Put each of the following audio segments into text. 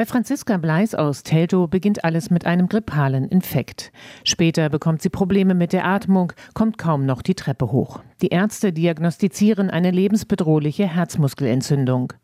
Bei Franziska Bleis aus Teltow beginnt alles mit einem grippalen Infekt. Später bekommt sie Probleme mit der Atmung, kommt kaum noch die Treppe hoch. Die Ärzte diagnostizieren eine lebensbedrohliche Herzmuskelentzündung.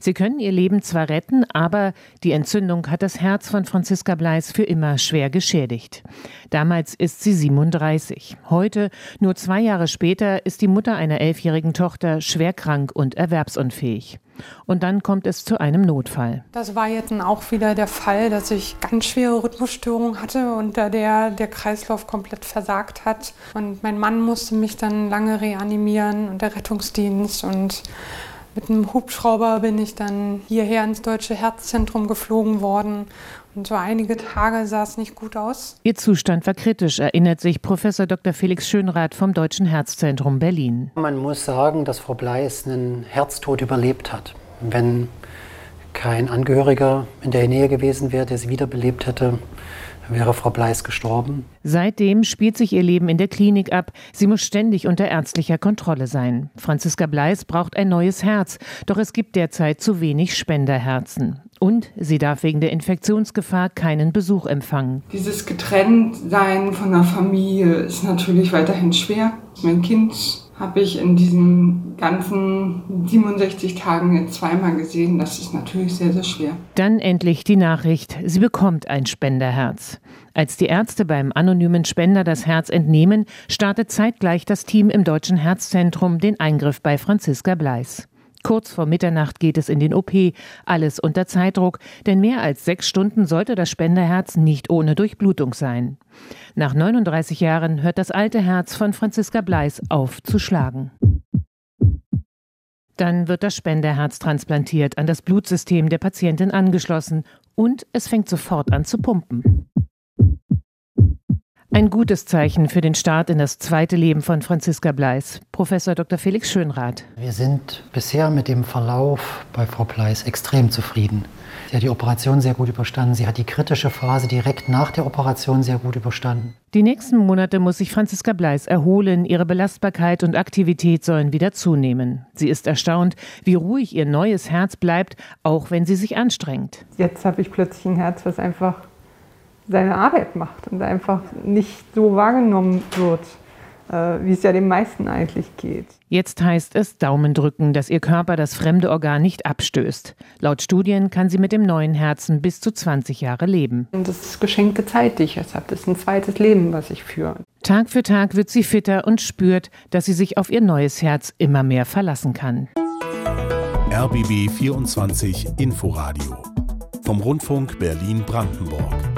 Sie können ihr Leben zwar retten, aber die Entzündung hat das Herz von Franziska Bleis für immer schwer geschädigt. Damals ist sie 37. Heute, nur zwei Jahre später, ist die Mutter einer elfjährigen Tochter schwer krank und erwerbsunfähig. Und dann kommt es zu einem Notfall. Das war jetzt auch wieder der Fall, dass ich ganz schwere Rhythmusstörungen hatte, unter der der Kreislauf komplett versagt hat. Und mein Mann musste mich dann lange reanimieren und der Rettungsdienst und mit einem Hubschrauber bin ich dann hierher ins Deutsche Herzzentrum geflogen worden. Und so einige Tage sah es nicht gut aus. Ihr Zustand war kritisch, erinnert sich Professor Dr. Felix Schönrath vom Deutschen Herzzentrum Berlin. Man muss sagen, dass Frau Bleis einen Herztod überlebt hat. Wenn kein Angehöriger in der Nähe gewesen wäre, der sie wiederbelebt hätte, wäre Frau Bleis gestorben. Seitdem spielt sich ihr Leben in der Klinik ab. Sie muss ständig unter ärztlicher Kontrolle sein. Franziska Bleis braucht ein neues Herz, doch es gibt derzeit zu wenig Spenderherzen. Und sie darf wegen der Infektionsgefahr keinen Besuch empfangen. Dieses Getrenntsein von der Familie ist natürlich weiterhin schwer. Mein Kind habe ich in diesen ganzen 67 Tagen jetzt zweimal gesehen. Das ist natürlich sehr, sehr schwer. Dann endlich die Nachricht, sie bekommt ein Spenderherz. Als die Ärzte beim anonymen Spender das Herz entnehmen, startet zeitgleich das Team im Deutschen Herzzentrum den Eingriff bei Franziska Bleis. Kurz vor Mitternacht geht es in den OP, alles unter Zeitdruck, denn mehr als sechs Stunden sollte das Spenderherz nicht ohne Durchblutung sein. Nach 39 Jahren hört das alte Herz von Franziska Bleis auf zu schlagen. Dann wird das Spenderherz transplantiert, an das Blutsystem der Patientin angeschlossen und es fängt sofort an zu pumpen. Ein gutes Zeichen für den Start in das zweite Leben von Franziska Bleis. Professor Dr. Felix Schönrath. Wir sind bisher mit dem Verlauf bei Frau Bleis extrem zufrieden. Sie hat die Operation sehr gut überstanden. Sie hat die kritische Phase direkt nach der Operation sehr gut überstanden. Die nächsten Monate muss sich Franziska Bleis erholen. Ihre Belastbarkeit und Aktivität sollen wieder zunehmen. Sie ist erstaunt, wie ruhig ihr neues Herz bleibt, auch wenn sie sich anstrengt. Jetzt habe ich plötzlich ein Herz, was einfach seine Arbeit macht und einfach nicht so wahrgenommen wird, äh, wie es ja den meisten eigentlich geht. Jetzt heißt es Daumen drücken, dass ihr Körper das fremde Organ nicht abstößt. Laut Studien kann sie mit dem neuen Herzen bis zu 20 Jahre leben. Und das ist geschenkte Zeit, die ich jetzt habe. Das ist ein zweites Leben, was ich führe. Tag für Tag wird sie fitter und spürt, dass sie sich auf ihr neues Herz immer mehr verlassen kann. RBB 24 Inforadio vom Rundfunk Berlin-Brandenburg.